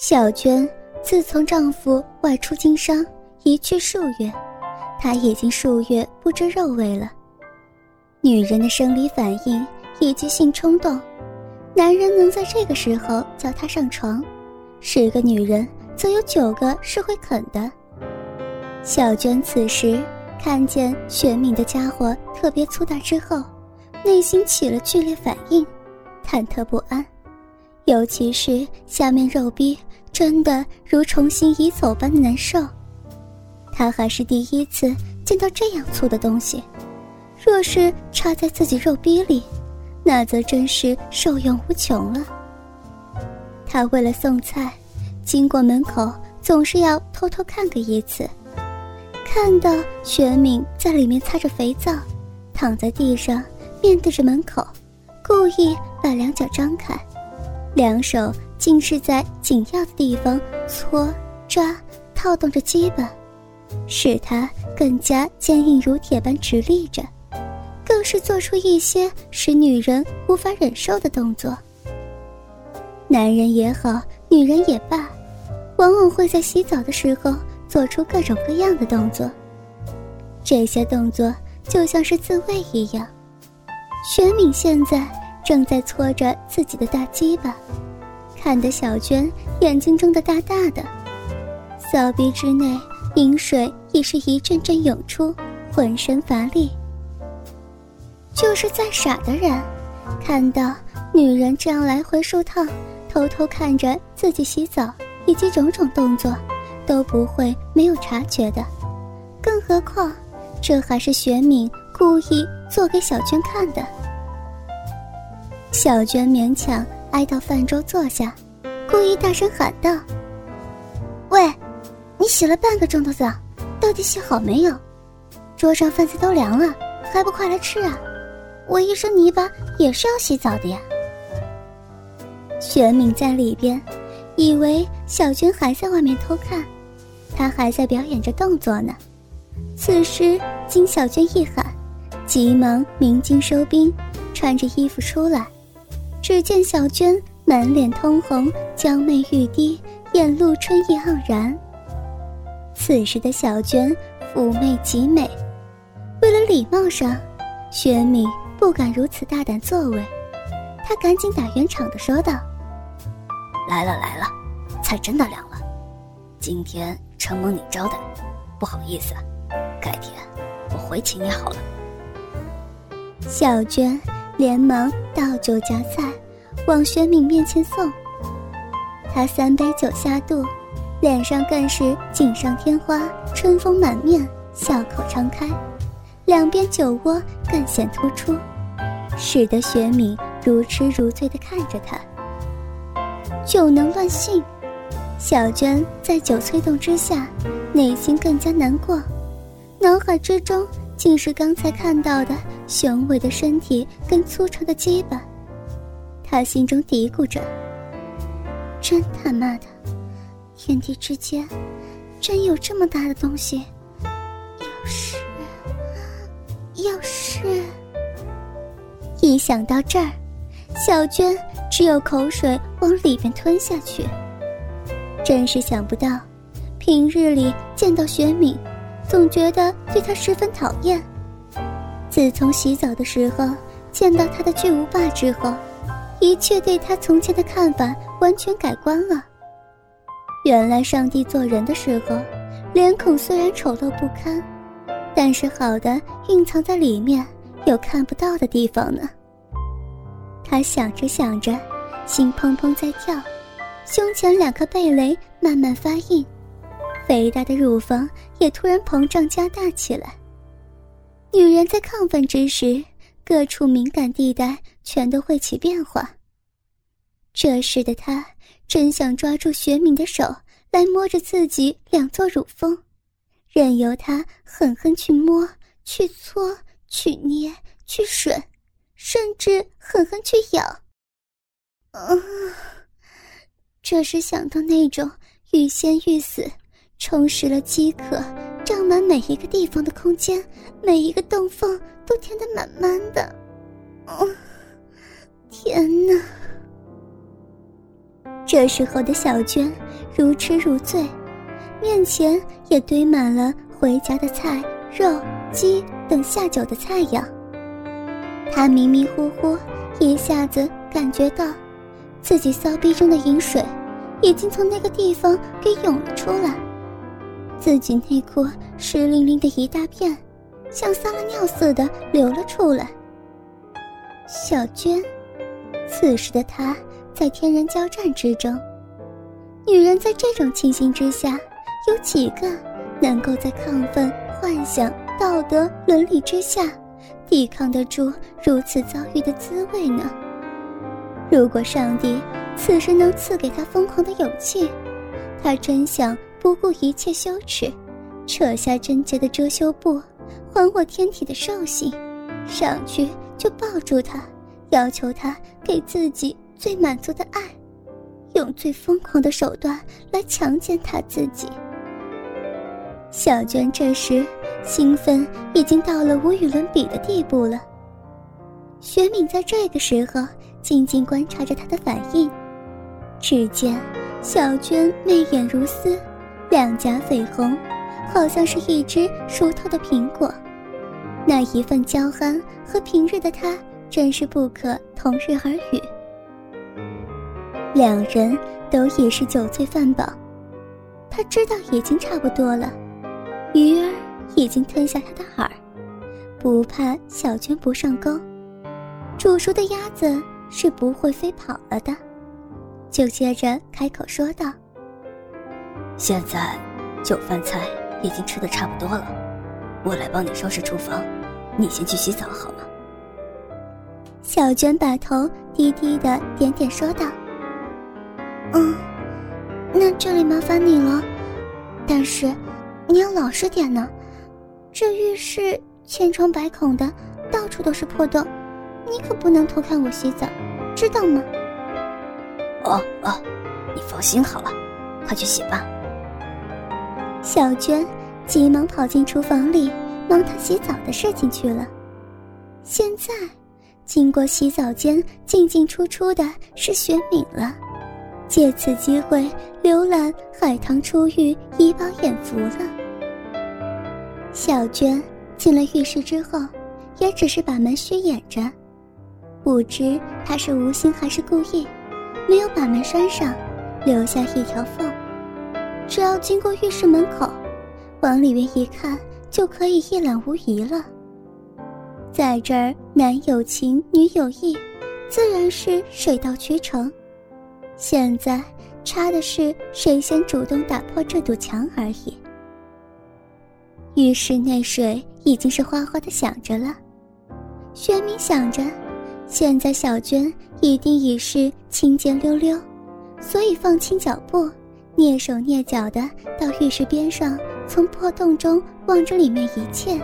小娟自从丈夫外出经商一去数月，她已经数月不知肉味了。女人的生理反应以及性冲动，男人能在这个时候叫她上床，十个女人则有九个是会肯的。小娟此时看见玄敏的家伙特别粗大之后，内心起了剧烈反应，忐忑不安，尤其是下面肉壁。真的如重新移走般难受，他还是第一次见到这样粗的东西，若是插在自己肉逼里，那则真是受用无穷了。他为了送菜，经过门口总是要偷偷看个一次，看到玄敏在里面擦着肥皂，躺在地上面对着门口，故意把两脚张开，两手。竟是在紧要的地方搓、抓、套动着基本，使它更加坚硬如铁般直立着，更是做出一些使女人无法忍受的动作。男人也好，女人也罢，往往会在洗澡的时候做出各种各样的动作，这些动作就像是自慰一样。玄敏现在正在搓着自己的大鸡巴。看得小娟眼睛睁得大大的，骚逼之内饮水已是一阵阵涌出，浑身乏力。就是再傻的人，看到女人这样来回梳烫，偷偷看着自己洗澡以及种种动作，都不会没有察觉的。更何况，这还是玄敏故意做给小娟看的。小娟勉强。挨到饭桌坐下，故意大声喊道：“喂，你洗了半个钟头澡，到底洗好没有？桌上饭菜都凉了，还不快来吃啊！我一身泥巴也是要洗澡的呀。”玄敏在里边，以为小娟还在外面偷看，她还在表演着动作呢。此时经小娟一喊，急忙鸣金收兵，穿着衣服出来。只见小娟满脸通红，娇媚欲滴，眼露春意盎然。此时的小娟妩媚极美，为了礼貌上，薛敏不敢如此大胆作为，她赶紧打圆场的说道：“来了来了，菜真的凉了，今天承蒙你招待，不好意思，改天我回请你好了。”小娟。连忙倒酒夹菜，往玄敏面前送。他三杯酒下肚，脸上更是锦上添花，春风满面，笑口常开，两边酒窝更显突出，使得玄敏如痴如醉地看着他。酒能乱性，小娟在酒催动之下，内心更加难过，脑海之中。竟是刚才看到的雄伟的身体跟粗长的鸡巴，他心中嘀咕着：“真他妈的，天地之间，真有这么大的东西！要是，要是……”一想到这儿，小娟只有口水往里边吞下去。真是想不到，平日里见到玄敏。总觉得对她十分讨厌。自从洗澡的时候见到她的巨无霸之后，一切对他从前的看法完全改观了。原来上帝做人的时候，脸孔虽然丑陋不堪，但是好的蕴藏在里面有看不到的地方呢。他想着想着，心砰砰在跳，胸前两颗蓓蕾慢慢发硬。肥大的乳房也突然膨胀加大起来。女人在亢奋之时，各处敏感地带全都会起变化。这时的他真想抓住雪敏的手来摸着自己两座乳峰，任由他狠狠去摸、去搓、去捏、去吮，甚至狠狠去咬。啊！这是想到那种欲仙欲死。充实了饥渴，胀满每一个地方的空间，每一个洞缝都填得满满的。哦，天哪！这时候的小娟如痴如醉，面前也堆满了回家的菜、肉、鸡等下酒的菜肴。她迷迷糊糊，一下子感觉到，自己骚逼中的饮水，已经从那个地方给涌了出来，自己内裤湿淋淋的一大片，像撒了尿似的流了出来。小娟，此时的他在天人交战之中，女人在这种情形之下，有几个能够在亢奋、幻想、道德、伦理之下？抵抗得住如此遭遇的滋味呢？如果上帝此时能赐给他疯狂的勇气，他真想不顾一切羞耻，扯下贞洁的遮羞布，还我天体的兽性，上去就抱住他，要求他给自己最满足的爱，用最疯狂的手段来强奸他自己。小娟这时兴奋已经到了无与伦比的地步了。雪敏在这个时候静静观察着她的反应，只见小娟媚眼如丝，两颊绯红，好像是一只熟透的苹果。那一份娇憨和平日的她真是不可同日而语。两人都已是酒醉饭饱，他知道已经差不多了。鱼儿已经吞下他的饵，不怕小娟不上钩。煮熟的鸭子是不会飞跑了的，就接着开口说道：“现在酒饭菜已经吃的差不多了，我来帮你收拾厨房，你先去洗澡好吗？”小娟把头低低的点点说道：“嗯，那这里麻烦你了，但是。”你要老实点呢，这浴室千疮百孔的，到处都是破洞，你可不能偷看我洗澡，知道吗？哦哦，你放心好了，快去洗吧。小娟急忙跑进厨房里，忙她洗澡的事情去了。现在，经过洗澡间进进出出的是雪敏了。借此机会浏览海棠初浴怡宝眼福了。小娟进了浴室之后，也只是把门虚掩着，不知她是无心还是故意，没有把门拴上，留下一条缝。只要经过浴室门口，往里面一看，就可以一览无遗了。在这儿，男有情，女有意，自然是水到渠成。现在差的是谁先主动打破这堵墙而已。浴室内水已经是哗哗的响着了，薛明想着，现在小娟一定已是轻剑溜溜，所以放轻脚步，蹑手蹑脚的到浴室边上，从破洞中望着里面一切。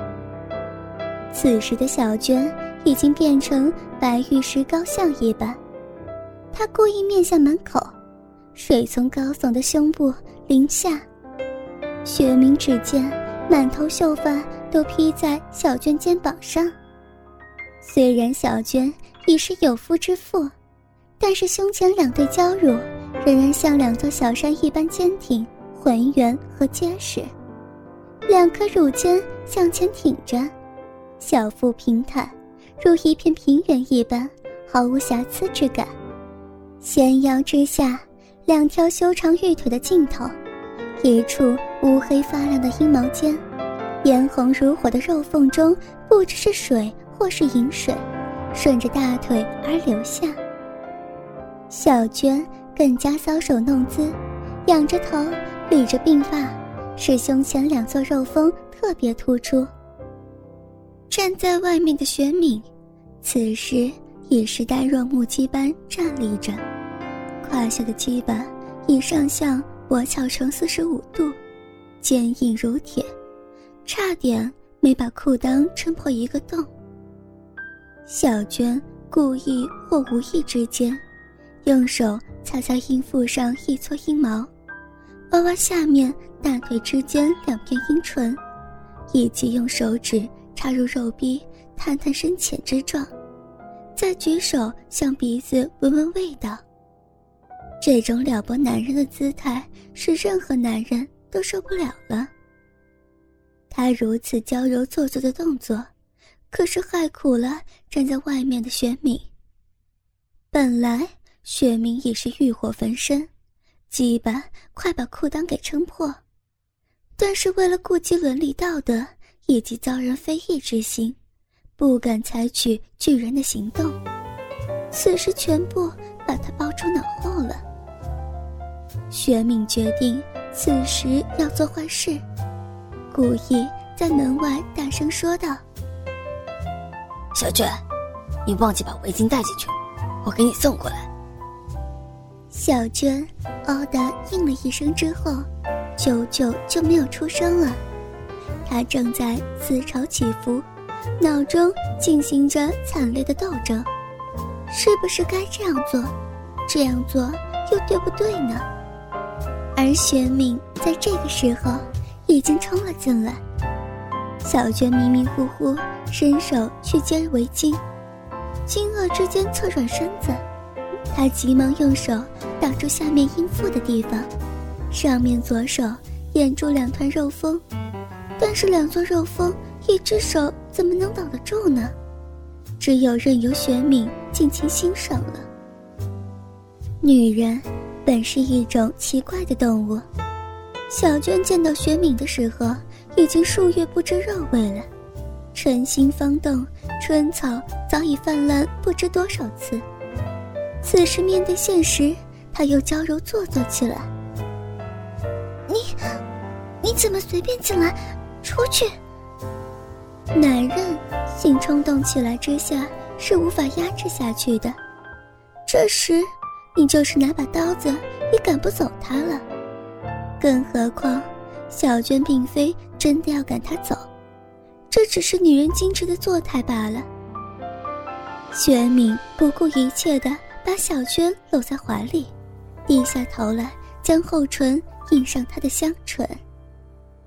此时的小娟已经变成白玉石膏像一般。她故意面向门口，水从高耸的胸部淋下。雪明只见满头秀发都披在小娟肩膀上。虽然小娟已是有夫之妇，但是胸前两对娇乳仍然像两座小山一般坚挺、浑圆和结实，两颗乳尖向前挺着，小腹平坦，如一片平原一般，毫无瑕疵之感。纤腰之下，两条修长玉腿的尽头，一处乌黑发亮的阴毛尖，嫣红如火的肉缝中，不知是水或是饮水，顺着大腿而流下。小娟更加搔首弄姿，仰着头，捋着鬓发，使胸前两座肉峰特别突出。站在外面的玄敏，此时也是呆若木鸡般站立着。胯下的鸡巴已上向我翘成四十五度，坚硬如铁，差点没把裤裆撑破一个洞。小娟故意或无意之间，用手擦擦阴腹上一撮阴毛，挖挖下面大腿之间两片阴唇，以及用手指插入肉壁，探探深浅之状，再举手向鼻子闻闻味道。这种撩拨男人的姿态，是任何男人都受不了了。他如此娇柔做作的动作，可是害苦了站在外面的玄敏。本来玄敏已是欲火焚身，基本快把裤裆给撑破，但是为了顾及伦理道德以及遭人非议之心，不敢采取巨人的行动。此时全部把他抛出脑后了。玄敏决定此时要做坏事。故意在门外大声说道：“小娟，你忘记把围巾带进去，我给你送过来。”小娟哦的应了一声之后，久久就没有出声了。他正在思潮起伏，脑中进行着惨烈的斗争：是不是该这样做？这样做又对不对呢？而玄敏在这个时候。已经冲了进来，小娟迷迷糊糊伸手去接围巾，惊愕之间侧转身子，她急忙用手挡住下面阴腹的地方，上面左手掩住两团肉峰，但是两座肉峰，一只手怎么能挡得住呢？只有任由玄敏尽情欣赏了。女人，本是一种奇怪的动物。小娟见到雪敏的时候，已经数月不知肉味了。春心方动，春草早已泛滥不知多少次。此时面对现实，她又娇柔做作起来。你，你怎么随便进来？出去！男人性冲动起来之下是无法压制下去的。这时，你就是拿把刀子也赶不走他了。更何况，小娟并非真的要赶他走，这只是女人矜持的作态罢了。玄敏不顾一切的把小娟搂在怀里，低下头来，将后唇印上她的香唇。